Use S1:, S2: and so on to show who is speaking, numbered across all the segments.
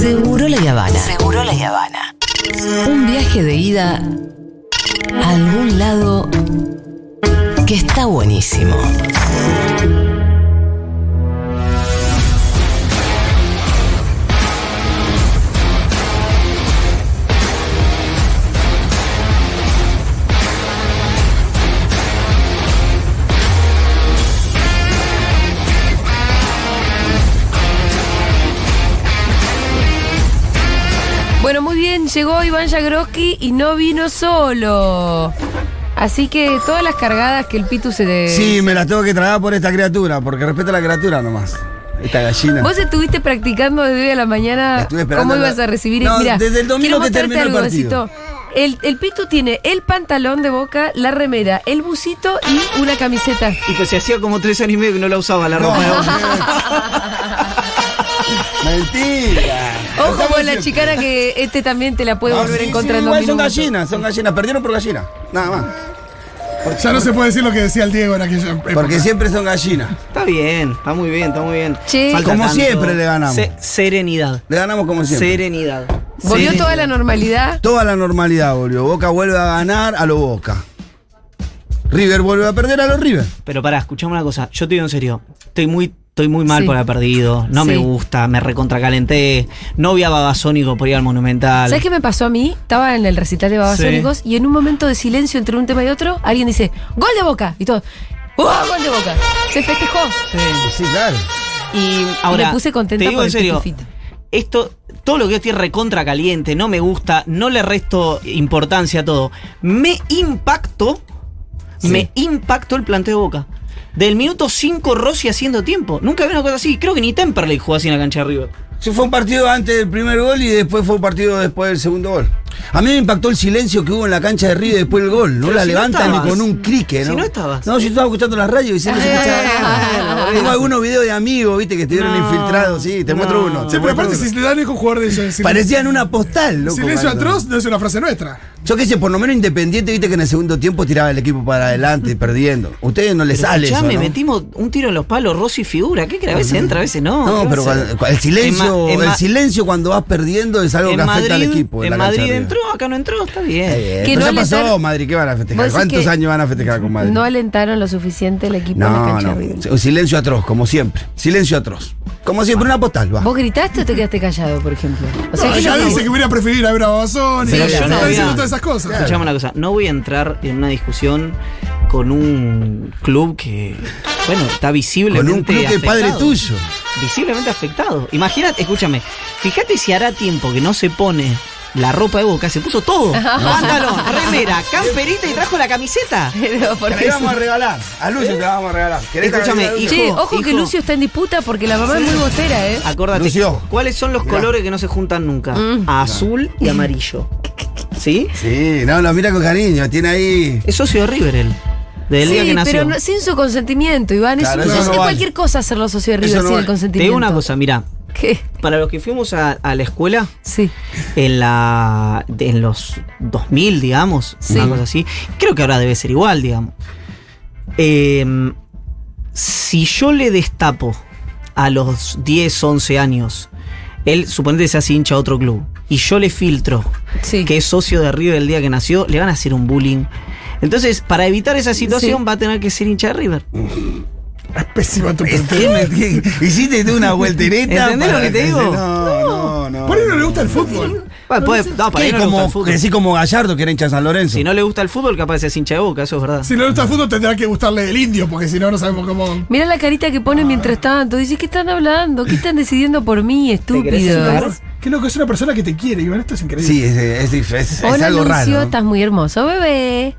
S1: Seguro la Habana. Seguro la Habana. Un viaje de ida a algún lado que está buenísimo.
S2: Llegó Iván Jagroski y no vino solo. Así que todas las cargadas que el Pitu se de.
S3: Sí, me las tengo que tragar por esta criatura, porque respeto a la criatura nomás. Esta gallina.
S2: Vos estuviste practicando desde hoy a la mañana
S3: Estuve esperando
S2: cómo
S3: la-
S2: ibas a recibir.
S3: No,
S2: Mirá,
S3: desde el domingo que terminó el partido.
S2: El, el Pitu tiene el pantalón de boca, la remera, el busito y una camiseta.
S4: Y pues se hacía como tres años y medio que no la usaba la
S3: No,
S4: ropa de Boca.
S3: Mentira.
S2: Ojo con la chicana que este también te la puede
S3: No,
S2: volver
S3: sí,
S2: en contra
S3: sí,
S2: en dos
S3: igual son gallinas, son gallinas. Perdieron por gallina. Nada más.
S5: Ya no se puede decir lo que decía el Diego en aquella época.
S3: Porque siempre son gallinas.
S4: Está bien, está muy bien, está muy bien.
S2: Che.
S3: Como siempre le ganamos.
S4: Se- serenidad.
S3: Le ganamos como siempre.
S4: Serenidad.
S2: Volvió
S4: Serenidad.
S2: toda la normalidad.
S3: Toda la normalidad volvió. Boca vuelve a ganar a lo Boca. River vuelve a perder a los River.
S4: Pero pará, escuchame una cosa. Yo te digo en serio. Estoy muy, estoy muy mal
S2: Sí.
S4: por haber perdido. No me gusta, me recontracalenté. No vi a Babasónico por ir al Monumental.
S2: ¿Sabes qué me pasó a mí? Estaba en el recital de Babasónicos y en un momento de silencio entre un tema y otro, alguien dice, ¡Gol de Boca! Y todo, ¡Uh, gol de Boca! Se festejó.
S4: Sí.
S3: Sí, claro.
S4: Y ahora,
S2: y me puse contenta
S4: te digo
S2: por
S4: en
S2: el
S4: serio,
S2: pitufito.
S4: esto, todo lo que yo estoy recontra caliente, no me gusta, no le resto importancia a todo. Me impactó, me impactó el planteo de Boca. Del minuto 5 Rossi haciendo tiempo. Nunca vi una cosa así. Creo que ni Temperley jugó así en la cancha de River.
S3: Sí, fue un partido antes del primer gol y después fue un partido después del segundo gol. A mí me impactó el silencio que hubo en la cancha de River después del gol. No
S4: Pero
S3: la
S4: si no
S3: levantan ni con un crique, ¿no?
S4: Si no estabas.
S3: No, yo estaba escuchando la radio y siempre se escuchaba.
S4: Ah,
S3: Tengo algunos videos de amigos, viste, que estuvieron
S4: No,
S3: infiltrados, sí, te
S4: no.
S3: muestro uno. te
S5: Sí, pero aparte,
S3: uno.
S5: si le dan con jugador de eso. silencio-
S3: Parecían una postal, loco.
S5: Silencio
S3: cuando-
S5: atroz no es una frase nuestra.
S3: Yo qué sé, por lo menos Independiente, viste que en el segundo tiempo tiraba el equipo para adelante, perdiendo. Ustedes no les
S4: Pero
S3: sale eso,
S4: escuchame,
S3: ¿no?
S4: metimos un tiro en los palos, Rossi figura. ¿Qué crees? A veces entra, a veces no.
S3: No,
S4: ¿Qué
S3: pero cuando- el silencio,
S4: En en
S3: el silencio cuando vas perdiendo es algo
S4: en
S3: que afecta al equipo.
S4: en
S3: la cancha
S4: Madrid. Entró, acá no entró, está bien.
S3: Está bien.
S2: Que
S3: Pero
S2: no
S3: pasó Madrid, ¿qué van a festejar? ¿Cuántos años van a festejar con Madrid?
S2: No alentaron lo suficiente el equipo en la
S3: no,
S2: cancha
S3: no.
S2: de.
S3: Un silencio atroz, como siempre. Silencio atroz. Como siempre, una postal, va.
S2: ¿Vos gritaste o te quedaste callado, por ejemplo? O sea,
S5: No,
S2: que
S5: ella
S2: no-
S5: dice que hubiera preferido a ver a Babasón y está
S4: yo no voy a-
S5: diciendo todas esas cosas.
S4: Escuchame una cosa, no voy a entrar en una discusión con un club que, bueno, está visiblemente
S3: Con un club que es padre
S4: afectado.
S3: tuyo.
S4: Visiblemente afectado. Imagínate, escúchame, fíjate si hará tiempo que no se pone la ropa de boca, se puso todo. Pantalón, remera, camperita y trajo la camiseta.
S2: Pero
S3: Te vamos a regalar. A Lucio te la vamos a regalar. ¿Querés
S4: Escúchame, hijo,
S2: Che, ojo que. Lucio está en disputa porque la mamá es muy bostera, ¿eh?
S4: Acordate,
S3: Lucio.
S4: ¿cuáles son los
S3: Mirá.
S4: colores que no se juntan nunca?
S2: Mm.
S4: Azul y amarillo. ¿Sí?
S3: Sí, no, lo mira con cariño. Tiene ahí.
S4: Es socio de River él. Desde el día
S2: Sí,
S4: que nació.
S2: pero no- sin su consentimiento, Iván.
S3: Claro,
S2: es,
S3: vale.
S2: cualquier cosa hacerlo socio de River
S3: no
S2: sin el
S3: vale.
S4: Te
S2: consentimiento.
S4: digo una cosa, mira,
S2: ¿Qué?
S4: para los que fuimos a, a la escuela,
S2: Sí.
S4: en la de- en los 2000, digamos,
S2: Sí.
S4: una cosa así, creo que ahora debe ser igual, digamos. Eh, si yo le destapo a los 10, 11 años, él suponete que se hace hincha a otro club, y yo le filtro
S2: Sí.
S4: que es socio de River el día que nació, le van a hacer un bullying. Entonces, para evitar esa situación,
S2: Sí.
S4: va a tener que ser hincha de River.
S5: Es pésimo tu plantel.
S3: Hiciste tú una vueltereta.
S4: ¿Entendés lo que te digo?
S3: No, no, no.
S5: Por ahí no le gusta el fútbol.
S4: Bueno, puede- no, para
S3: ¿Qué?
S4: él no le gusta
S3: como,
S4: el fútbol.
S3: crecí como Gallardo, que era hincha de San Lorenzo.
S4: Si no le gusta el fútbol, capaz de ser hincha de boca, eso es verdad.
S5: Si no le gusta el fútbol, tendrá que gustarle el indio, porque si no, no sabemos cómo.
S2: Mira la carita que pone mientras tanto. Dice, ¿qué están hablando? ¿Qué están decidiendo por mí, estúpido?
S5: Qué loco, es una persona que te quiere, Iván. Esto es increíble.
S3: Sí, es, es, es- es
S2: Hola,
S3: algo
S2: Lucio,
S3: raro.
S2: estás muy hermoso, bebé.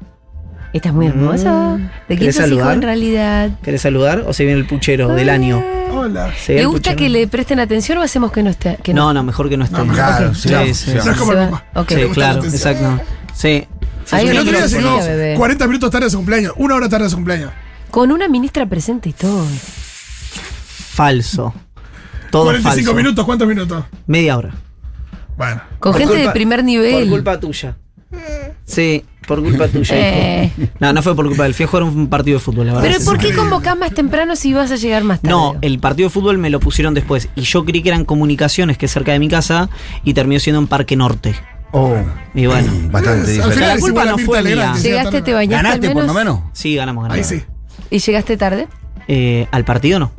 S2: Estás muy hermoso. ¿De quién
S4: ¿Querés
S2: sos hijo
S4: saludar?
S2: en realidad?
S4: ¿Querés saludar o se viene el puchero del año?
S5: Hola.
S2: ¿Le gusta
S4: puchero.
S2: que le presten atención o hacemos que no esté? Que
S4: No, no, mejor que no esté.
S5: No,
S3: Claro, sí,
S4: Sí, sí.
S5: No es como
S4: claro, exacto. Sí.
S2: Hay
S5: el otro día
S2: que
S5: llegó
S2: siga, bebé.
S5: 40 minutos tarde de su cumpleaños. Una hora tarde de su cumpleaños.
S2: Con una ministra presente y todo.
S4: Falso. Todo
S5: 45
S4: falso.
S5: minutos, ¿cuántos minutos?
S4: Media hora.
S5: Bueno.
S2: Con
S4: Por
S2: gente de primer
S4: Por
S2: nivel.
S4: culpa tuya. Sí, por culpa tuya.
S2: Eh.
S4: No, no fue por culpa del Fui a jugar un partido de fútbol, la verdad.
S2: Pero ¿por qué convocás más temprano si vas a llegar más tarde?
S4: No, el partido de fútbol me lo pusieron después. Y yo creí que eran comunicaciones, que es cerca de mi casa, y terminó siendo en Parque Norte.
S3: Oh,
S4: Y bueno.
S3: bastante
S5: Al
S3: diferente.
S5: final
S4: La culpa no fue mía.
S2: ¿Llegaste, te bañaste
S3: ¿Ganaste
S2: al
S3: por lo
S2: menos?
S4: Sí, ganamos, ganamos.
S5: Ahí sí.
S2: ¿Y llegaste tarde?
S4: Eh, ¿Al partido no?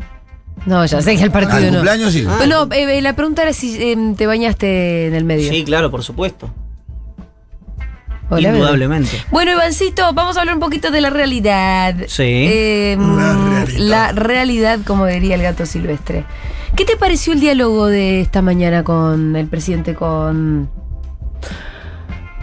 S2: No, ya sé que el partido
S3: Al
S2: no.
S3: cumpleaños sí.
S2: Pero no, eh, la pregunta era si eh, te bañaste en el medio.
S4: Sí, claro, por supuesto.
S2: Hola, bebé.
S4: Indudablemente.
S2: Bueno, Ivancito, vamos a hablar un poquito de la realidad.
S4: Sí.
S2: Eh,
S5: La realidad.
S2: la realidad, como diría el gato silvestre. ¿Qué te pareció el diálogo de esta mañana con el presidente, con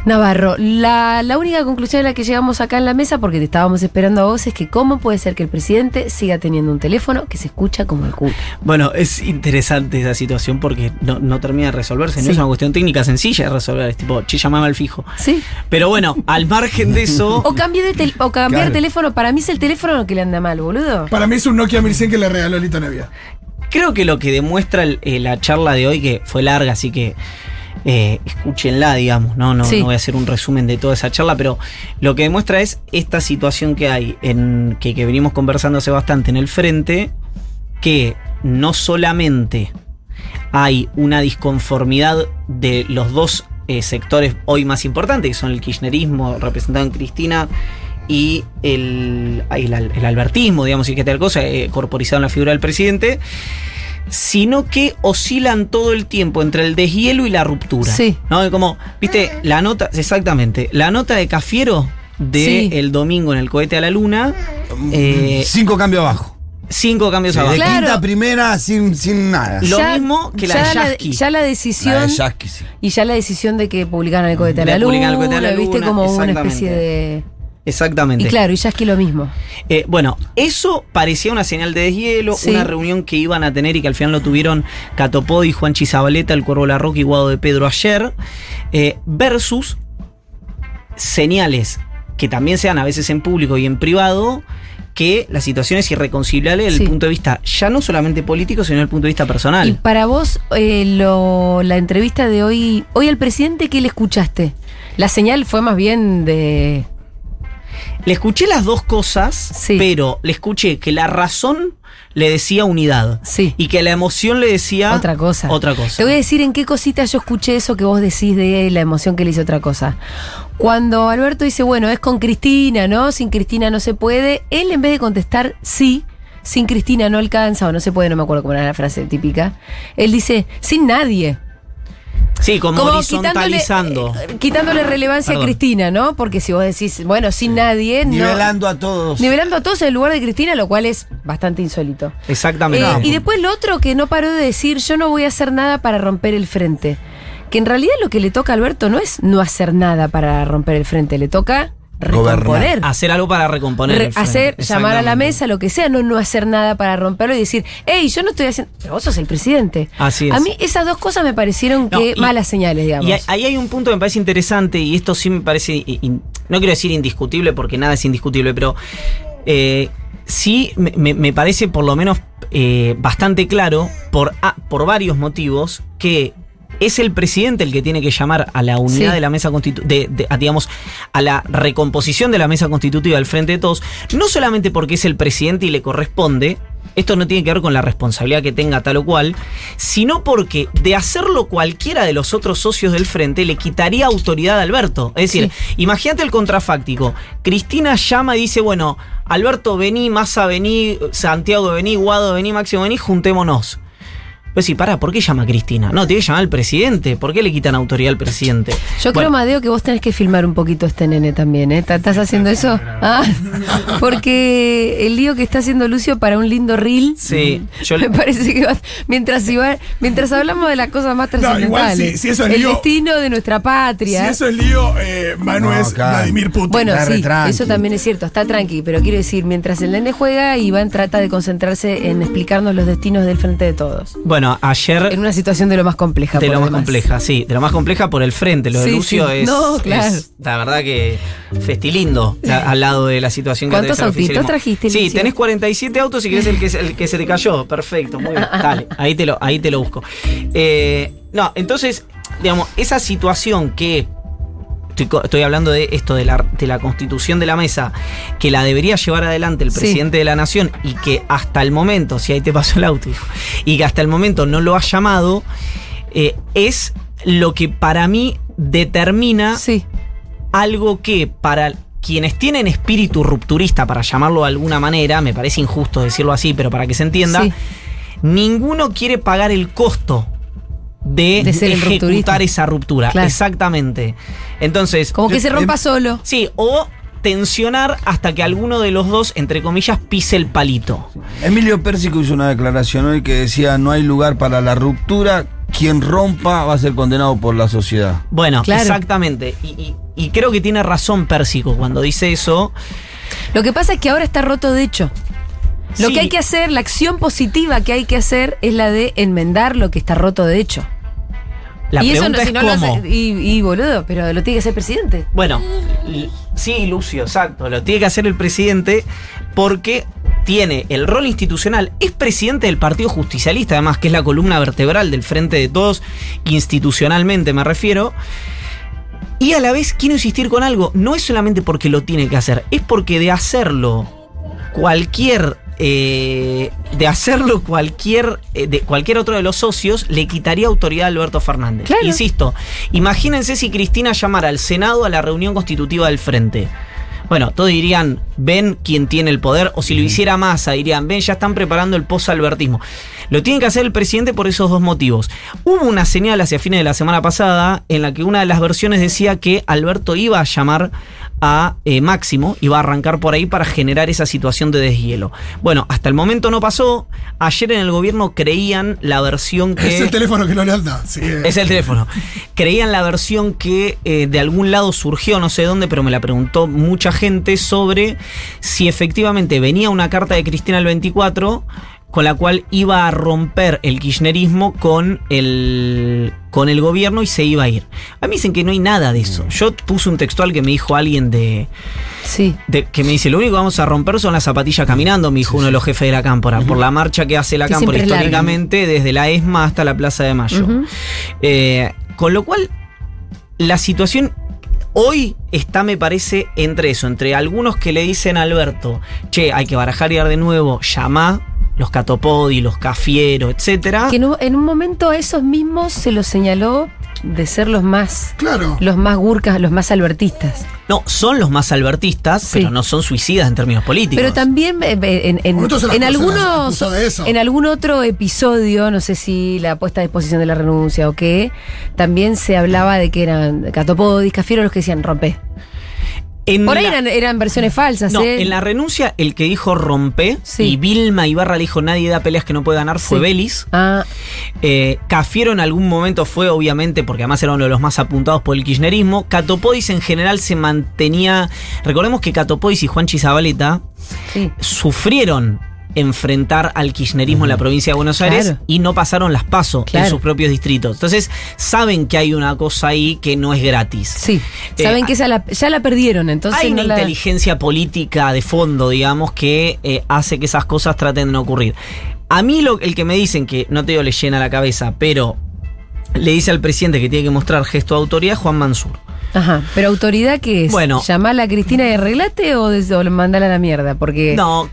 S2: Navarro? La, la única conclusión a la que llegamos acá en la mesa, porque te estábamos esperando a vos, es que cómo puede ser que el presidente siga teniendo un teléfono que se escucha como el culo.
S4: Bueno, es interesante esa situación porque no, no termina de resolverse. No es una cuestión técnica sencilla de resolver. Es tipo, che, llamame al fijo.
S2: ¿Sí?
S4: Pero bueno, al margen de eso.
S2: O cambiar de tel- o cambiar
S3: Claro.
S2: teléfono. Para mí es el teléfono lo que le anda mal, boludo.
S5: Para mí es un Nokia 1100 que le regaló Lito Nevia.
S4: Creo que lo que demuestra el- eh, la charla de hoy, que fue larga, así que eh, escúchenla, digamos, ¿no? No,
S2: Sí.
S4: no voy a hacer un resumen de toda esa charla, pero lo que demuestra es esta situación que hay, en que, que venimos conversando hace bastante en el frente, que no solamente hay una disconformidad de los dos eh, sectores hoy más importantes, que son el kirchnerismo representado en Cristina y el, el, el albertismo, digamos, y que tal cosa, eh, corporizado en la figura del presidente, sino que oscilan todo el tiempo entre el deshielo y la ruptura.
S2: Sí.
S4: ¿No? Como, viste, la nota, exactamente, la nota de Cafiero de
S2: Sí.
S4: el domingo en el cohete a la luna, eh,
S3: Cinco cambios abajo.
S4: cinco cambios
S3: De
S4: abajo.
S2: Claro.
S3: quinta a primera sin, sin nada.
S4: Lo mismo que la
S2: ya
S4: de Yasky.
S2: ya la
S3: La
S2: decisión.
S3: de Yasky, sí.
S2: Y ya la decisión de que publicaran el cohete a
S4: De
S2: la luna,
S4: publicar el cohete a la
S2: viste
S4: luna,
S2: como una especie de...
S4: Exactamente.
S2: Y claro, y Yasky lo mismo.
S4: Eh, bueno, eso parecía una señal de deshielo,
S2: Sí.
S4: una reunión que iban a tener y que al final lo tuvieron Catopodi, Juan Chizabaleta, el Cuervo Larroque y Guado de Pedro ayer, eh, versus señales que también se dan a veces en público y en privado, que la situación es irreconciliable desde
S2: Sí.
S4: el punto de vista ya no solamente político, sino desde el punto de vista
S2: Y
S4: personal.
S2: para vos, eh, lo- la entrevista de hoy, hoy al presidente, ¿qué le escuchaste? La señal fue más bien de...
S4: Le escuché las dos cosas,
S2: Sí.
S4: pero le escuché que la razón le decía unidad
S2: Sí.
S4: y que la emoción le decía
S2: Otra cosa.
S4: Otra cosa.
S2: Te voy a decir en qué cosita yo escuché eso que vos decís de la emoción que le hizo otra cosa. Cuando Alberto dice, bueno, es con Cristina, ¿no? Sin Cristina no se puede, él en vez de contestar sí, sin Cristina no alcanza o no se puede, no me acuerdo cómo era la frase típica, él dice, sin nadie.
S4: Sí, como,
S2: Como
S4: horizontalizando.
S2: quitándole, eh, quitándole relevancia
S4: Perdón.
S2: a Cristina, ¿no? Porque si vos decís, bueno, sin nadie, no-
S3: Nivelando a todos.
S2: nivelando a todos en el lugar de Cristina, lo cual es bastante insólito.
S4: Exactamente.
S2: Eh, y después lo otro que no paró de decir, yo no voy a hacer nada para romper el frente. Que en realidad lo que le toca a Alberto no es no hacer nada para romper el frente, le toca recomponer.
S4: hacer algo para recomponer.
S2: Re-
S4: el frente.
S2: hacer, llamar a la mesa, lo que sea, no no hacer nada para romperlo y decir, hey, yo no estoy haciendo. Pero vos sos el presidente.
S4: Así es.
S2: A mí esas dos cosas me parecieron
S4: No,
S2: que
S4: y-
S2: malas señales, digamos.
S4: Y ahí- hay un punto que me parece interesante, y esto sí me parece, no quiero decir indiscutible porque nada es indiscutible, pero eh, sí me, me- me parece por lo menos eh, bastante claro, por, ah, por varios motivos, que es el presidente el que tiene que llamar a la unidad
S2: Sí.
S4: de la mesa constitutiva, digamos, a la recomposición de la mesa constitutiva del Frente de Todos, no solamente porque es el presidente y le corresponde, esto no tiene que ver con la responsabilidad que tenga tal o cual, sino porque de hacerlo cualquiera de los otros socios del frente le quitaría autoridad a Alberto. Es decir, imagínate el contrafáctico. Cristina llama y dice, bueno, Alberto, vení, Massa, vení, Santiago, vení, Guado, vení, Máximo, vení, juntémonos. Pues sí, pará, ¿por qué llama a Cristina? No, tiene que llamar al presidente. ¿Por qué le quitan autoridad al presidente?
S2: Yo creo, Madeo, que vos tenés que filmar un poquito a este nene también, ¿eh? ¿Estás haciendo eso? Ah, porque el lío que está haciendo Lucio para un lindo reel.
S4: Sí, yo
S2: me
S4: le-
S2: parece que va- mientras, iba- mientras hablamos de las cosas más
S5: No, igual
S2: trascendentales.
S5: si- si eso es
S2: el
S5: lío-
S2: destino de nuestra
S5: Si
S2: patria.
S5: eso es lío, eh, Manu
S3: No,
S5: es
S3: claro.
S5: Vladimir Putin.
S2: Bueno,
S3: Está
S2: sí, eso también es cierto, está tranqui, pero quiero decir, mientras el nene juega, Iván trata de concentrarse en explicarnos los destinos del frente de todos.
S4: bueno, ayer
S2: En una situación de lo más compleja.
S4: De lo más
S2: demás.
S4: compleja, sí. De lo más compleja por el frente. Lo de
S2: Sí,
S4: Lucio
S2: sí.
S4: es,
S2: No, claro.
S4: es, la verdad que festilindo al lado de la situación que
S2: ¿Cuántos autitos trajiste,
S4: Sí,
S2: Lucio?
S4: tenés 47 autos y querés el que, se- el que se te cayó. Perfecto, muy bien. Dale, ahí te lo, ahí te lo busco. Eh, no, entonces, digamos, esa situación que estoy, estoy hablando de esto, de la, de la constitución de la mesa, que la debería llevar adelante el
S2: Sí.
S4: presidente de la nación y que hasta el momento, si ahí te pasó el auto, hijo, y que hasta el momento no lo ha llamado, eh, es lo que para mí determina
S2: Sí.
S4: algo que para quienes tienen espíritu rupturista, para llamarlo de alguna manera, me parece injusto decirlo así, pero para que se entienda,
S2: Sí.
S4: ninguno quiere pagar el costo de,
S2: De
S4: ejecutar esa ruptura.
S2: Claro.
S4: Exactamente. Entonces,
S2: Como que se rompa
S3: em-
S2: solo.
S4: sí, o tensionar hasta que alguno de los dos, entre comillas, pise el palito.
S3: Emilio Pérsico hizo una declaración hoy que decía no hay lugar para la ruptura, quien rompa va a ser condenado por la sociedad.
S4: Bueno,
S2: Claro.
S4: exactamente. Y, y- y creo que tiene razón Pérsico cuando dice eso.
S2: Lo que pasa es que ahora está roto de hecho. Lo
S4: Sí.
S2: que hay que hacer, la acción positiva que hay que hacer es la de enmendar lo que está roto de hecho.
S4: La
S2: y eso
S4: pregunta
S2: si
S4: es
S2: lo hace. Y, y, boludo, pero lo tiene que hacer el presidente.
S4: Bueno, sí, Lucio, exacto. Lo tiene que hacer el presidente porque tiene el rol institucional. Es presidente del Partido Justicialista, además, que es la columna vertebral del Frente de Todos, institucionalmente me refiero. Y a la vez quiero insistir con algo, no es solamente porque lo tiene que hacer, es porque de hacerlo cualquier eh, de hacerlo cualquier eh, de cualquier otro de los socios le quitaría autoridad a Alberto Fernández.
S2: Claro.
S4: Insisto, imagínense si Cristina llamara al Senado a la reunión constitutiva del Frente. Bueno, todos dirían, ven quién tiene el poder, o si lo hiciera Massa, dirían, ven, ya están preparando el posalbertismo. Lo tiene que hacer el presidente por esos dos motivos. Hubo una señal hacia fines de la semana pasada en la que una de las versiones decía que Alberto iba a llamar a eh, Máximo, iba a arrancar por ahí para generar esa situación de deshielo. Bueno, hasta el momento no pasó. Ayer en el gobierno creían la versión que...
S5: Es el teléfono que no le anda.
S4: Es el teléfono. Creían la versión que eh, de algún lado surgió, no sé dónde, pero me la preguntó mucha gente sobre si efectivamente venía una carta de Cristina el 24 con la cual iba a romper el kirchnerismo con el, con el gobierno y se iba a ir. A mí dicen que no hay nada de eso. Yo puse un textual que me dijo alguien de,
S2: Sí.
S4: de- que me dice, lo único que vamos a romper son las zapatillas caminando, me dijo uno de los jefes de la cámpora, por la marcha que hace la
S2: Que
S4: cámpora
S2: larga.
S4: históricamente desde la ESMA hasta la Plaza de Mayo. Eh, con lo cual, la situación hoy está, me parece, entre eso, entre algunos que le dicen a Alberto, che, hay que barajar y dar de nuevo, llamá los Catopodi, los Cafiero, etcétera.
S2: Que en un, en un momento a esos mismos se los señaló de ser los más,
S5: Claro.
S2: los más gurkas, los más albertistas.
S4: No, son los más albertistas,
S2: Sí.
S4: pero no son suicidas en términos políticos.
S2: Pero también eh, eh, en, en- algunos en algún otro episodio, no sé si la puesta a disposición de la renuncia o qué, también se hablaba de que eran Catopodis, Cafiero los que decían rompe.
S4: En
S2: Por ahí
S4: la-
S2: eran, eran versiones falsas,
S4: No,
S2: ¿eh?
S4: en la renuncia, el que dijo rompe,
S2: Sí.
S4: y Vilma Ibarra le dijo nadie da peleas que no puede ganar, fue
S2: Sí.
S4: Belis.
S2: Ah,
S4: Eh, Cafiero en algún momento fue, obviamente, porque además era uno de los más apuntados por el kirchnerismo. Catopodis en general se mantenía. Recordemos que Catopodis y Juan Chizabaleta
S2: sí.
S4: sufrieron enfrentar al kirchnerismo en la provincia de Buenos Aires
S2: Claro.
S4: y no pasaron las pasos
S2: Claro.
S4: en sus propios distritos. Entonces, saben que hay una cosa ahí que no es gratis.
S2: Sí.
S4: Eh,
S2: Saben que esa la- ya la perdieron, entonces
S4: Hay
S2: no
S4: una
S2: la-
S4: inteligencia política de fondo, digamos, que eh, hace que esas cosas traten de no ocurrir. A mí lo, el que me dicen, que no te digo le llena la cabeza, pero le dice al presidente que tiene que mostrar gesto de autoridad, Juan Mansur.
S2: Ajá, pero autoridad que es
S4: Bueno.
S2: llamarla a Cristina y arreglate o, o mandala a la mierda, porque
S4: No,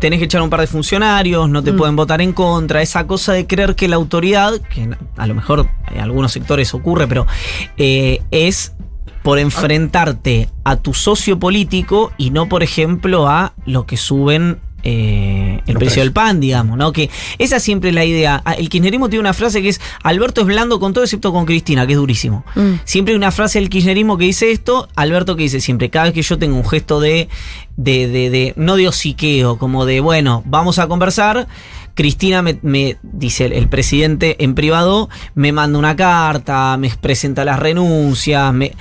S4: tenés que echar un par de funcionarios, no te
S2: Mm.
S4: pueden votar en contra, esa cosa de creer que la autoridad, que a lo mejor en algunos sectores ocurre, pero eh, es por enfrentarte a tu socio político y no, por ejemplo, a lo que suben eh, el precio del pan, digamos, ¿no? Que esa siempre es la idea. Ah, El kirchnerismo tiene una frase que es Alberto es blando con todo excepto con Cristina, que es durísimo.
S2: Mm.
S4: Siempre hay una frase del kirchnerismo que dice esto, Alberto que dice siempre, cada vez que yo tengo un gesto de, de, de, de- no de hociqueo, como de, bueno, vamos a conversar, Cristina me, me dice el, el presidente en privado, me manda una carta, me presenta las renuncias, me...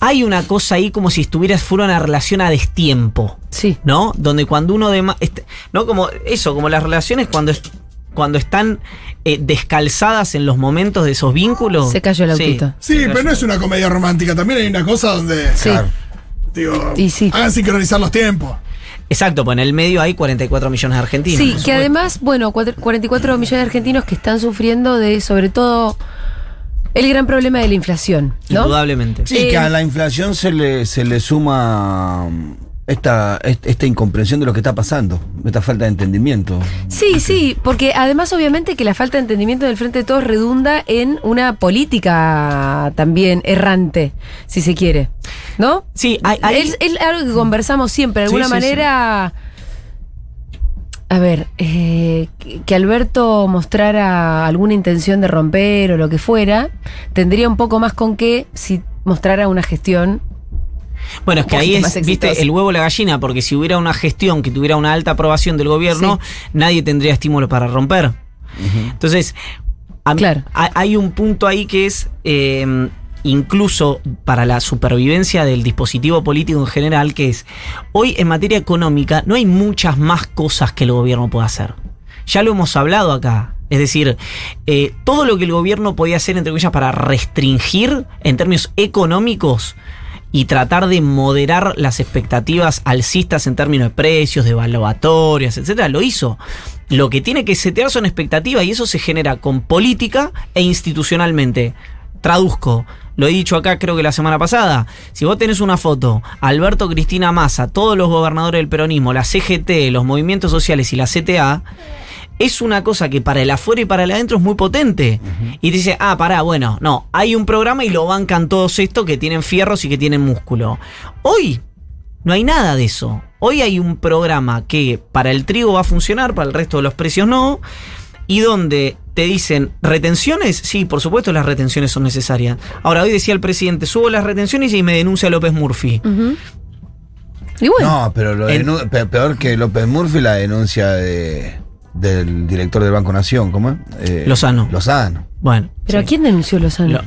S4: Hay una cosa ahí como si estuvieras fuera una relación a destiempo.
S2: sí.
S4: ¿no? Donde cuando uno de no como eso, como las relaciones cuando es- cuando están eh, descalzadas en los momentos de esos vínculos.
S2: Se cayó el autito.
S5: Sí, pero no es una comedia romántica. También hay una cosa donde,
S2: Sí.
S3: Claro.
S5: digo,
S2: Y sí.
S5: hagan sincronizar los tiempos.
S4: Exacto, pues en el medio hay 44 millones de argentinos.
S2: Sí, que además, bueno, cuatro- 44 millones de argentinos que están sufriendo de, sobre todo, El gran problema de la inflación, ¿no?
S4: Indudablemente.
S3: Sí,
S2: Eh,
S3: que a la inflación se le, se le suma mm, esta, est- esta incomprensión de lo que está pasando, esta falta de entendimiento.
S2: Sí, sí, porque además obviamente que la falta de entendimiento del Frente de Todos redunda en una política también errante, si se quiere, ¿no?
S4: Sí, hay, hay-
S2: Es, es algo que conversamos siempre, de alguna
S4: sí,
S2: manera... A ver, eh, que Alberto mostrara alguna intención de romper o lo que fuera, tendría un poco más con que si mostrara una gestión.
S4: Bueno, es que ahí es, viste, el huevo o la gallina, porque si hubiera una gestión que tuviera una alta aprobación del gobierno, nadie tendría estímulo para romper. Entonces, a mí-
S2: Claro.
S4: ha- hay un punto ahí que es, eh, incluso para la supervivencia del dispositivo político en general, que es, hoy en materia económica no hay muchas más cosas que el gobierno pueda hacer. Ya lo hemos hablado acá. Es decir, eh, todo lo que el gobierno podía hacer, entre comillas, para restringir en términos económicos y tratar de moderar las expectativas alcistas en términos de precios, de evaluatorias, etcétera, lo hizo. Lo que tiene que setear son expectativas y eso se genera con política e institucionalmente. Traduzco, lo he dicho acá creo que la semana pasada. Si vos tenés una foto, Alberto Cristina Massa, todos los gobernadores del peronismo, la CGT, los movimientos sociales y la CTA, es una cosa que para el afuera y para el adentro es muy potente. Y dice, ah, pará, bueno, no, hay un programa y lo bancan todos estos que tienen fierros y que tienen músculo. Hoy no hay nada de eso. Hoy hay un programa que para el trigo va a funcionar, para el resto de los precios no. Y donde te dicen, ¿retenciones? Sí, por supuesto las retenciones son necesarias. Ahora, hoy decía el presidente, subo las retenciones y me denuncia López Murphy.
S2: Y bueno,
S3: No, pero lo
S4: En-
S3: peor que López Murphy, la denuncia de, del director del Banco Nación, ¿cómo es? Eh,
S4: Lozano.
S3: Lozano.
S4: Bueno.
S2: ¿pero
S4: sí.
S2: a quién denunció Lozano?
S4: Lo-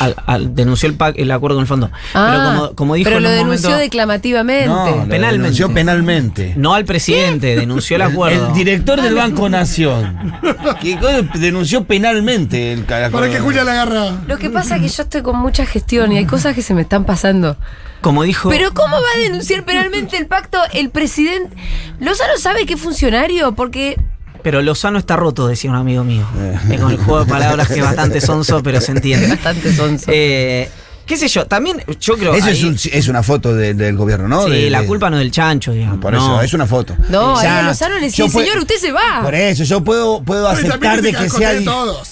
S4: al- al- denunció el, PAC, el acuerdo con el fondo.
S2: Ah,
S4: pero como, como dijo
S2: pero
S4: en
S2: lo
S4: un
S2: denunció
S4: momento,
S2: declamativamente.
S3: No, lo
S4: Penalmente.
S3: denunció penalmente.
S4: no al presidente, denunció el acuerdo.
S3: El director del Banco Nación. que denunció penalmente el ca-
S5: Para que Julia la agarra.
S2: Lo que pasa es que yo estoy con mucha gestión y hay cosas que se me están pasando.
S4: Como dijo.
S2: Pero ¿cómo va a denunciar penalmente el pacto el presidente? ¿Lozano sabe que es funcionario? Porque
S4: Pero Lozano está roto, decía un amigo mío. Eh, con el juego de palabras que es bastante sonso, pero se entiende.
S2: bastante sonso.
S4: Eh, ¿Qué sé yo? También yo creo.
S3: Eso es,
S4: ahí-
S3: un- es una foto de- del gobierno, ¿no?
S4: Sí,
S3: De-
S4: la
S3: de-
S4: culpa no del chancho, digamos.
S3: Por
S4: no.
S3: eso, es una foto.
S2: No, ahí decía,
S3: yo puedo-
S2: señor, usted se va.
S3: Por eso, yo puedo, puedo aceptar de que sea,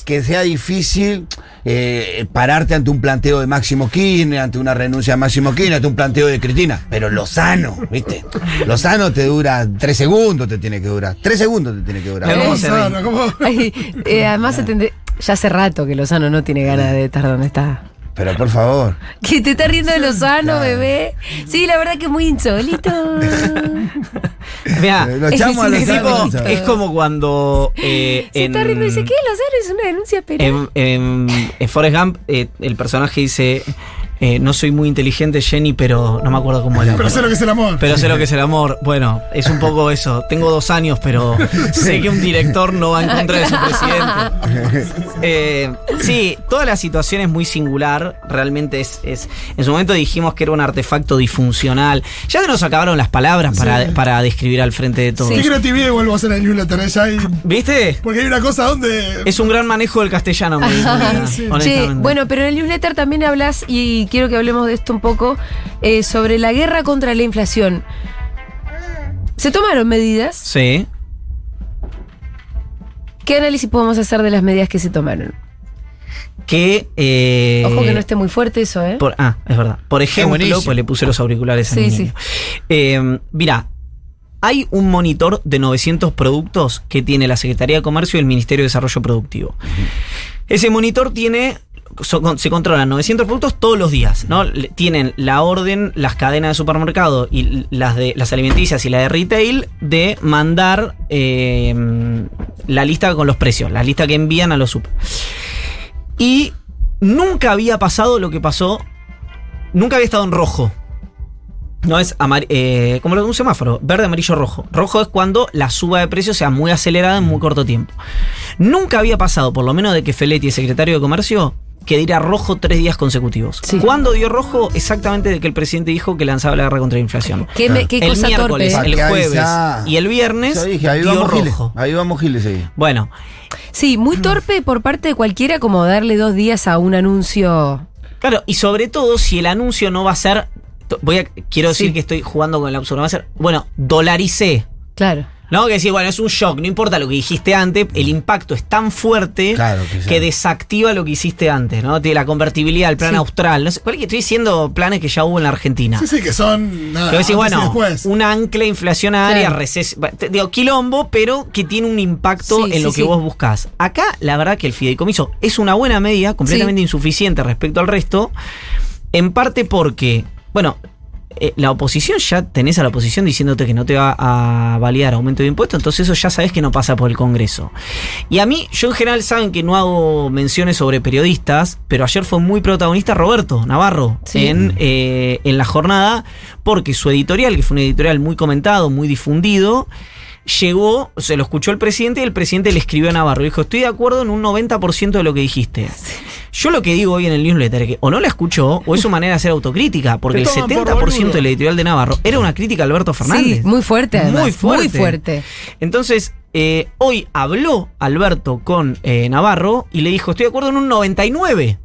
S3: que sea difícil eh, pararte ante un planteo de Máximo Kirchner, ante una renuncia de Máximo Kirchner, ante un planteo de Cristina. Pero Lozano, ¿viste? Lozano te dura tres segundos, te tiene que durar. Tres segundos te tiene que durar.
S5: ¿Cómo? ¿Cómo?
S2: Ay, eh, además, se ya hace rato que Lozano no tiene ganas de estar donde está.
S3: Pero por favor.
S2: Que te está riendo de Lozano,
S3: Claro.
S2: bebé. Sí, la verdad que es muy insólito.
S4: Mirá,
S3: Eh, Lo echamos a
S4: es,
S3: Lozano.
S4: tipo- es como cuando. eh,
S2: Se está
S4: en-
S2: riendo y dice, ¿qué? Lozano es una denuncia penal.
S4: En, en- en Forrest Gump, eh, el personaje dice: eh, No soy muy inteligente, Jenny, pero no me acuerdo cómo era.
S5: Pero sé lo que es el amor.
S4: Pero sé lo que es el amor. Bueno, es un poco eso. Tengo dos años, pero sé que un director no va en contra de su presidente. Eh, sí, toda la situación es muy singular. Realmente es, es- En su momento dijimos que era un artefacto disfuncional. Ya se nos acabaron las palabras para,
S5: Sí.
S4: para describir al frente de todos.
S5: ¿Qué creatividad vuelvo a hacer el newsletter? eh, ya hay-
S4: ¿Viste?
S5: porque hay una cosa donde.
S4: Es un gran manejo del castellano, me
S5: Sí.
S2: Che, bueno, pero en el newsletter también hablas, y quiero que hablemos de esto un poco, eh, sobre la guerra contra la inflación. ¿Se tomaron medidas?
S4: Sí.
S2: ¿Qué análisis podemos hacer de las medidas que se tomaron?
S4: Que. eh,
S2: Ojo que no esté muy fuerte eso, ¿eh?
S4: Por, ah, es verdad. Por ejemplo, pues le puse los auriculares a
S2: Sí,
S4: mi
S2: sí.
S4: Eh, mira, hay un monitor de 900 productos que tiene la Secretaría de Comercio y el Ministerio de Desarrollo Productivo. Ese monitor tiene. Se controlan 900 productos todos los días, ¿no? Tienen la orden, las cadenas de supermercado y las de las alimenticias y la de retail de mandar eh, la lista con los precios, la lista que envían a los super. Y nunca había pasado lo que pasó. Nunca había estado en rojo. No es eh, como lo de un semáforo, verde, amarillo, rojo. Rojo es cuando la suba de precios sea muy acelerada en muy corto tiempo. Nunca había pasado, por lo menos de que Feletti es secretario de Comercio, que diera rojo tres días consecutivos.
S2: Sí.
S4: ¿Cuándo dio rojo? Exactamente de que el presidente dijo que lanzaba la guerra contra la inflación.
S2: ¿Qué, me- qué
S4: el
S2: cosa
S4: miércoles,
S2: torpe?
S4: el
S3: Para que
S4: jueves y el viernes
S3: Yo dije, ahí
S4: dio
S3: vamos Giles.
S4: rojo.
S3: Ahí vamos Giles ahí.
S4: Bueno,
S2: Sí, muy torpe por parte de cualquiera como darle dos días a un anuncio.
S4: claro, y sobre todo si el anuncio no va a ser. Voy a, quiero decir
S2: Sí.
S4: que estoy jugando con el absurdo. Va a ser, bueno, dolaricé.
S2: Claro.
S4: No, que decir, bueno, es un shock, no importa lo que dijiste antes, el impacto es tan fuerte
S3: Claro que sí.
S4: que desactiva lo que hiciste antes, ¿no? Tiene la convertibilidad, el plan
S2: Sí.
S4: austral, no sé, cuál que estoy diciendo planes que ya hubo en la Argentina.
S5: Sí, sí, que son. Nada,
S4: Que decís, bueno, un ancla inflacionaria,
S2: Claro.
S4: reces- digo, quilombo, pero que tiene un impacto
S2: Sí,
S4: en lo que
S2: sí.
S4: vos buscás. Acá, la verdad que el fideicomiso es una buena medida, completamente insuficiente respecto al resto, en parte porque, bueno, eh, la oposición ya tenés a la oposición diciéndote que no te va a validar aumento de impuestos, entonces eso ya sabes que no pasa por el Congreso. Y a mí, yo en general saben que no hago menciones sobre periodistas, pero ayer fue muy protagonista Roberto Navarro
S2: Sí.
S4: en, eh, en la jornada, porque su editorial, que fue un editorial muy comentado, muy difundido, llegó, se lo escuchó el presidente y el presidente le escribió a Navarro. Dijo, estoy de acuerdo en un 90% de lo que dijiste. Yo lo que digo hoy en el newsletter es que o no la escuchó o es su manera de hacer autocrítica, porque el
S5: Te toman por
S4: 70%
S5: boludo.
S4: del editorial de Navarro era una crítica a Alberto Fernández.
S2: Sí, muy fuerte además.
S4: Muy fuerte.
S2: Muy fuerte.
S4: Entonces, eh, hoy habló Alberto con eh, Navarro y le dijo, estoy de acuerdo en un 99%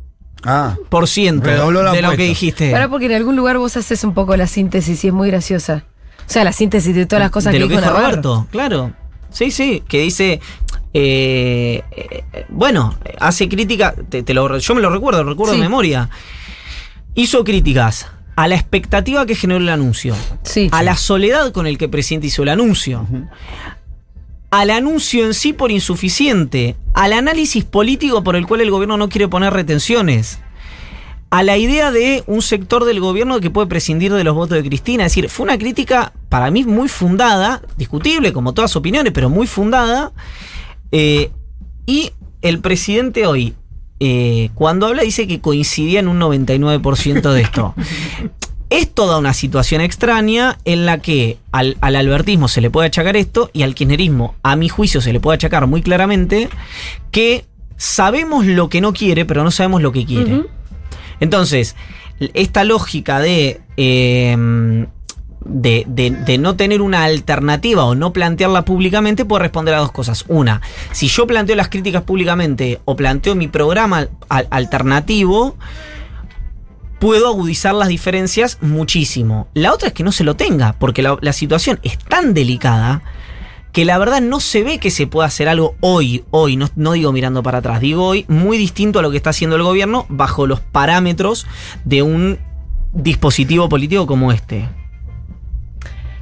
S3: Ah.
S4: de
S3: Redobló la
S4: lo que dijiste.
S2: Ahora porque en algún lugar vos haces un poco la síntesis y es muy graciosa. O sea, la síntesis de todas las cosas
S4: de
S2: que
S4: lo que
S2: dijo
S4: dijo
S2: Navarro.
S4: Roberto, claro. Sí, sí, que dice, eh, eh, bueno, hace crítica, te, te lo, yo me lo recuerdo, lo recuerdo
S2: Sí.
S4: de memoria. Hizo críticas a la expectativa que generó el anuncio,
S2: Sí.
S4: a la soledad con el que el presidente hizo el anuncio, al anuncio en sí por insuficiente, al análisis político por el cual el gobierno no quiere poner retenciones, a la idea de un sector del gobierno que puede prescindir de los votos de Cristina. Es decir, fue una crítica para mí muy fundada, discutible como todas opiniones, pero muy fundada. Eh, y el presidente hoy, eh, cuando habla, dice que coincidía en un 99% de esto. Es toda una situación extraña en la que al, al albertismo se le puede achacar esto y al kirchnerismo, a mi juicio, se le puede achacar muy claramente que sabemos lo que no quiere, pero no sabemos lo que quiere. Entonces, esta lógica de, eh, de, de- no tener una alternativa o no plantearla públicamente puede responder a dos cosas. Una, si yo planteo las críticas públicamente o planteo mi programa al- alternativo, puedo agudizar las diferencias muchísimo. La otra es que no se lo tenga, porque la, la situación es tan delicada que la verdad no se ve que se pueda hacer algo hoy, hoy, no, no digo mirando para atrás, digo hoy, muy distinto a lo que está haciendo el gobierno bajo los parámetros de un dispositivo político como este.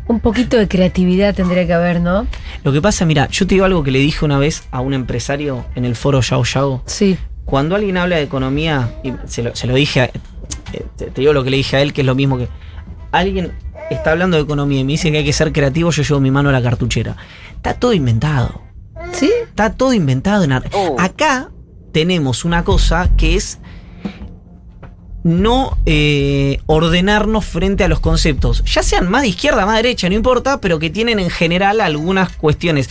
S2: Un poquito de creatividad tendría que haber, ¿no?
S4: Lo que pasa, mira, yo te digo algo que le dije una vez a un empresario en el foro Yao Yao.
S2: Sí.
S4: Cuando alguien habla de economía, y se lo, se lo dije, a- eh, te, te digo lo que le dije a él, que es lo mismo que alguien está hablando de economía y me dice que hay que ser creativo, yo llevo mi mano a la cartuchera. Está todo inventado.
S2: ¿Sí?
S4: Está todo inventado. En ar- Acá tenemos una cosa que es no eh, ordenarnos frente a los conceptos, ya sean más de izquierda, más de derecha, no importa, pero que tienen en general algunas cuestiones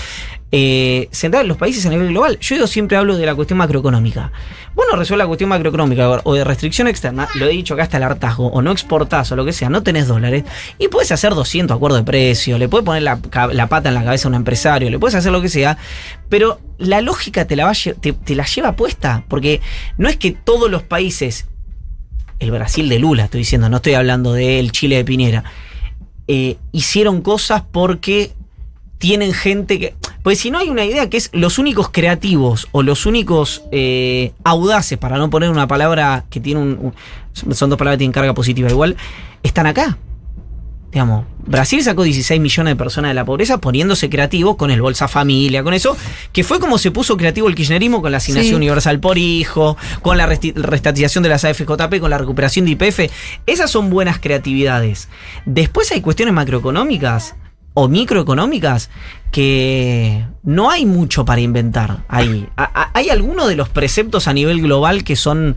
S4: eh, en los países a nivel global. Yo siempre hablo de la cuestión macroeconómica. Bueno, resuelve la cuestión macroeconómica o de restricción externa, lo he dicho acá hasta el hartazgo, o no exportás o lo que sea, no tenés dólares, y puedes hacer 200 acuerdos de precio, le puedes poner la, pata en la cabeza a un empresario, le puedes hacer lo que sea, pero la lógica te la lleva puesta, porque no es que todos los países el Brasil de Lula, estoy diciendo, no estoy hablando del Chile de Piñera, eh, hicieron cosas porque tienen gente que... Pues si no hay una idea que es los únicos creativos o los únicos eh, audaces, para no poner una palabra que tiene un... un- son dos palabras que tienen carga positiva igual, están acá. Digamos, Brasil sacó 16 millones de personas de la pobreza poniéndose creativo con el Bolsa Familia, con eso, que fue como se puso creativo el kirchnerismo con la asignación
S2: Sí.
S4: universal por hijo, con la restatización de las AFJP, con la recuperación de IPF. Esas son buenas creatividades. Después hay cuestiones macroeconómicas o microeconómicas que no hay mucho para inventar ahí. ¿Hay alguno de los preceptos a nivel global que son,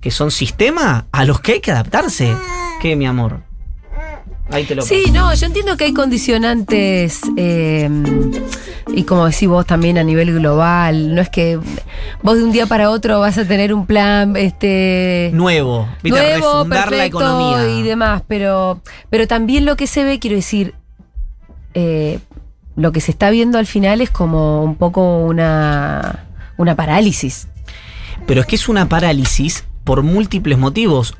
S4: que son sistema a los que hay que adaptarse? ¿Qué, mi amor? Ahí te lo
S2: Sí, no, yo entiendo que hay condicionantes, eh, y como decís vos también a nivel global, no es que vos de un día para otro vas a tener un plan este
S4: Nuevo, ¿viste?
S2: nuevo,
S4: refundar la economía.
S2: y demás, pero, pero también lo que se ve, quiero decir, eh, lo que se está viendo al final es como un poco una, una parálisis.
S4: Pero es que es una parálisis por múltiples motivos.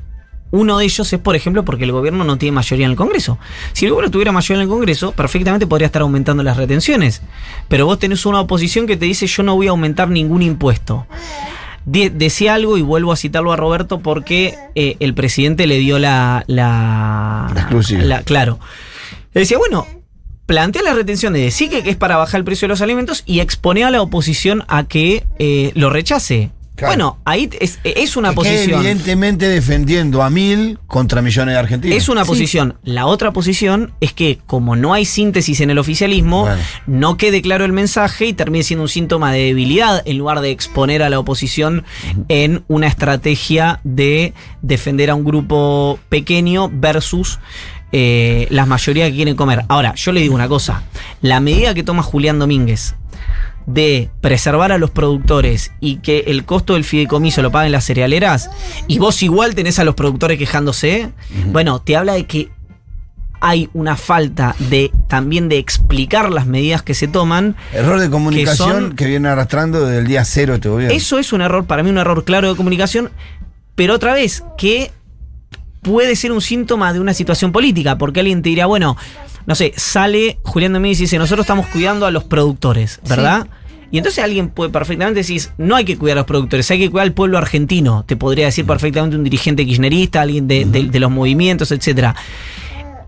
S4: Uno de ellos es, por ejemplo, porque el gobierno no tiene mayoría en el Congreso. Si el gobierno tuviera mayoría en el Congreso, perfectamente podría estar aumentando las retenciones. Pero vos tenés una oposición que te dice yo no voy a aumentar ningún impuesto. De- decía algo y vuelvo a citarlo a Roberto porque eh, el presidente le dio la... La,
S3: La exclusiva.
S4: la- claro. Le decía, bueno, plantea la retención de decir que, que es para bajar el precio de los alimentos y expone a la oposición a que eh, lo rechace.
S3: Claro.
S4: Bueno, ahí es, es una
S3: Que
S4: posición.
S3: evidentemente defendiendo a mil contra millones de argentinos.
S4: Es una
S2: Sí.
S4: posición. La otra posición es que, como no hay síntesis en el oficialismo,
S3: Bueno.
S4: no quede claro el mensaje y termine siendo un síntoma de debilidad en lugar de exponer a la oposición en una estrategia de defender a un grupo pequeño versus eh, las mayorías que quieren comer. Ahora, yo le digo una cosa. La medida que toma Julián Domínguez de preservar a los productores y que el costo del fideicomiso lo paguen las cerealeras y vos igual tenés a los productores quejándose, bueno, te habla de que hay una falta de también de explicar las medidas que se toman.
S3: Error de comunicación que,
S4: son-
S3: viene arrastrando desde el día cero este gobierno.
S4: Eso es un error, para mí un error claro de comunicación, pero otra vez, que puede ser un síntoma de una situación política, porque alguien te dirá, bueno, no sé, sale Julián Domínguez y dice, nosotros estamos cuidando a los productores, ¿verdad? Y entonces alguien puede perfectamente decir, no hay que cuidar a los productores, hay que cuidar al pueblo argentino, te podría decir perfectamente un dirigente kirchnerista, alguien de, de- de los movimientos, etcétera.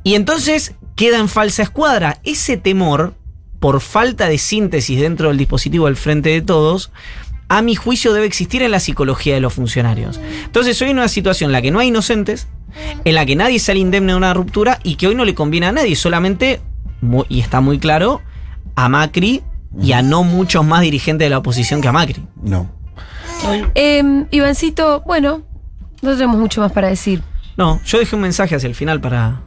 S4: Y entonces queda en falsa escuadra. Ese temor, por falta de síntesis dentro del dispositivo del frente de todos, a mi juicio debe existir en la psicología de los funcionarios. Entonces soy en una situación en la que no hay inocentes, en la que nadie sale indemne de una ruptura y que hoy no le conviene a nadie, solamente, y está muy claro, a Macri y a no muchos más dirigentes de la oposición que a Macri.
S3: No.
S2: Eh, Ivancito, bueno, no tenemos mucho más para decir.
S4: No, yo dejé un mensaje hacia el final para,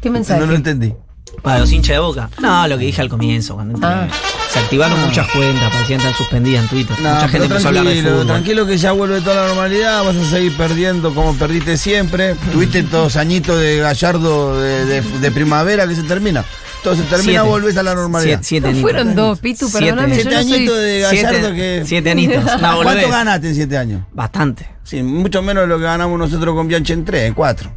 S2: ¿Qué mensaje?
S3: No lo entendí.
S4: Para los hinchas de boca. No, lo que dije al comienzo, cuando entré.
S2: Ah.
S4: Se activaron muchas cuentas, parecían tan suspendidas en Twitter.
S3: No,
S4: Mucha gente empezó a hablar de fútbol.
S3: tranquilo que ya vuelve toda la normalidad, vas a seguir perdiendo como perdiste siempre. Tuviste dos añitos de gallardo de, de- de primavera que se termina. Se termina,
S4: Siete.
S3: volvés a la normalidad.
S4: Siete, siete
S2: No
S4: añitos.
S2: fueron dos, Pitu,
S4: Siete.
S2: perdóname.
S3: Siete
S2: yo soy-
S3: añitos de gallardo
S4: Siete,
S3: que.
S4: siete anitos. No,
S3: ¿Cuánto ganaste en siete años?
S4: Bastante.
S3: Sí, mucho menos de lo que ganamos nosotros con Bianchi en tres, en cuatro.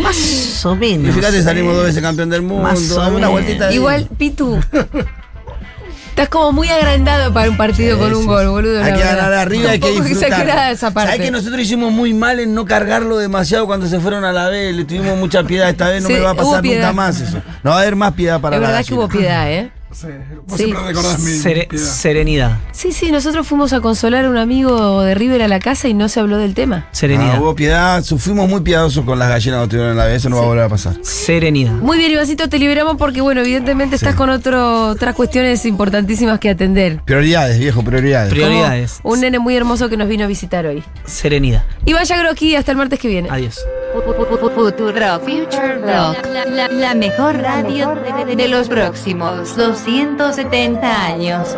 S4: Más o
S3: Y
S4: menos.
S3: fíjate, salimos dos veces campeón del mundo.
S4: Más o
S3: una vueltita de.
S2: Igual, Pitu. Estás como muy agrandado para un partido con un
S3: Sí,
S2: gol, boludo.
S3: Hay
S2: la
S3: que
S2: verdad.
S3: ganar arriba, hay que disfrutar.
S2: esa parte.
S3: ¿Sabés que nosotros hicimos muy mal en no cargarlo demasiado cuando se fueron a la B? Le tuvimos mucha piedad. Esta vez no
S2: Sí,
S3: me va a pasar nunca más eso. No va a haber más piedad para
S2: Es
S3: la
S2: verdad que hubo piedad, ¿eh?
S5: Sí, vos
S2: Sí.
S5: siempre recordás mi
S4: Sere-
S5: piedad.
S4: serenidad.
S2: Sí, sí, nosotros fuimos a consolar a un amigo de River a la casa y no se habló del tema.
S4: Serenidad.
S3: Ah, hubo piedad. Fuimos muy piadosos con las gallinas que estuvieron en la. Eso no va a volver a pasar.
S4: Serenidad.
S2: Muy bien, Ivancito, te liberamos porque, bueno, evidentemente estás con otro, otras cuestiones importantísimas que atender.
S3: Prioridades, viejo, prioridades.
S4: Prior- Prioridades.
S2: Como un nene muy hermoso que nos vino a visitar hoy.
S4: Serenidad.
S2: Iván Yagroki, hasta el martes que viene.
S4: Adiós.
S6: Futurock. Future Rock. La, mejor radio de, de los próximos 270 años.